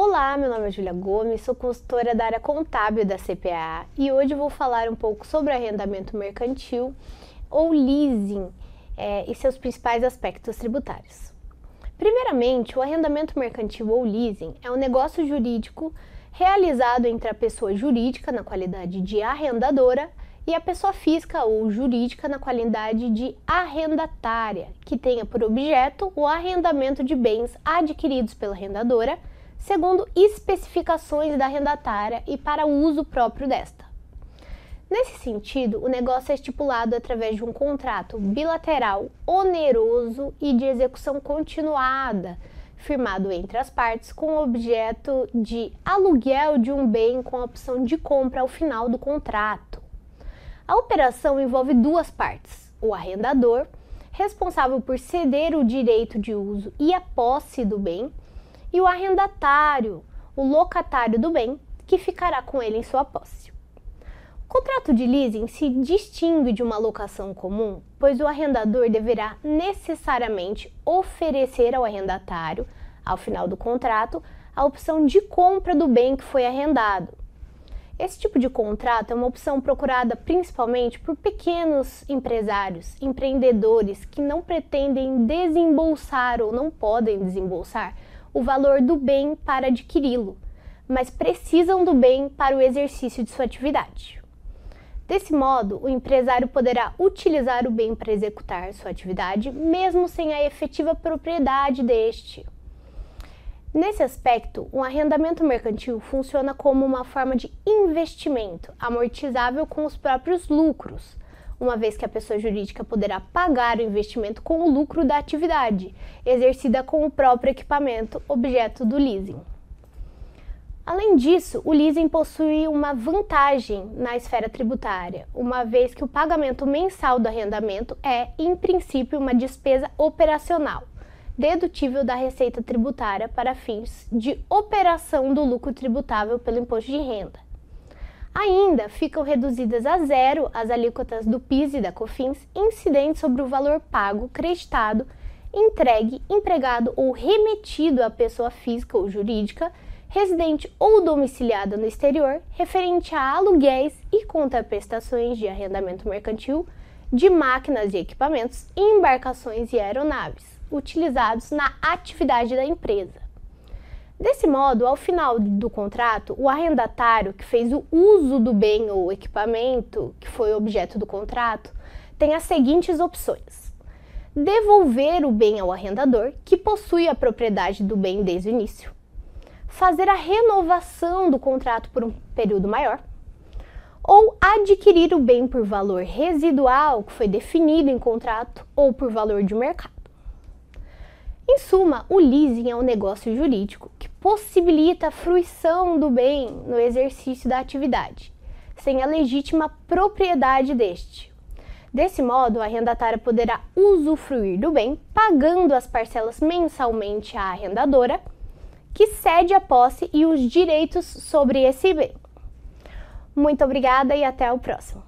Olá, meu nome é Julia Gomes, sou consultora da área contábil da CPA e hoje vou falar um pouco sobre arrendamento mercantil ou leasing é, e seus principais aspectos tributários. Primeiramente, o arrendamento mercantil ou leasing é um negócio jurídico realizado entre a pessoa jurídica na qualidade de arrendadora e a pessoa física ou jurídica na qualidade de arrendatária, que tenha por objeto o arrendamento de bens adquiridos pela arrendadora segundo especificações da arrendatária e para uso próprio desta. Nesse sentido, o negócio é estipulado através de um contrato bilateral oneroso e de execução continuada, firmado entre as partes com o objeto de aluguel de um bem com a opção de compra ao final do contrato. A operação envolve duas partes: o arrendador, responsável por ceder o direito de uso e a posse do bem, e o arrendatário, o locatário do bem, que ficará com ele em sua posse. O contrato de leasing se distingue de uma locação comum, pois o arrendador deverá necessariamente oferecer ao arrendatário, ao final do contrato, a opção de compra do bem que foi arrendado. Esse tipo de contrato é uma opção procurada principalmente por pequenos empresários, empreendedores que não pretendem desembolsar ou não podem desembolsar o valor do bem para adquiri-lo, mas precisam do bem para o exercício de sua atividade. Desse modo, o empresário poderá utilizar o bem para executar sua atividade, mesmo sem a efetiva propriedade deste. Nesse aspecto, o arrendamento mercantil funciona como uma forma de investimento amortizável com os próprios lucros uma vez que a pessoa jurídica poderá pagar o investimento com o lucro da atividade, exercida com o próprio equipamento objeto do leasing. Além disso, o leasing possui uma vantagem na esfera tributária, uma vez que o pagamento mensal do arrendamento é, em princípio, uma despesa operacional, dedutível da receita tributária para fins de operação do lucro tributável pelo imposto de renda. Ainda ficam reduzidas a zero as alíquotas do PIS e da COFINS incidentes sobre o valor pago, creditado, entregue, empregado ou remetido à pessoa física ou jurídica, residente ou domiciliada no exterior, referente a aluguéis e contraprestações de arrendamento mercantil de máquinas e equipamentos, embarcações e aeronaves utilizados na atividade da empresa. Desse modo, ao final do contrato, o arrendatário que fez o uso do bem ou equipamento que foi objeto do contrato tem as seguintes opções: devolver o bem ao arrendador, que possui a propriedade do bem desde o início, fazer a renovação do contrato por um período maior, ou adquirir o bem por valor residual que foi definido em contrato ou por valor de mercado. Em suma, o leasing é um negócio jurídico que possibilita a fruição do bem no exercício da atividade, sem a legítima propriedade deste. Desse modo, a arrendatária poderá usufruir do bem pagando as parcelas mensalmente à arrendadora, que cede a posse e os direitos sobre esse bem. Muito obrigada e até o próximo.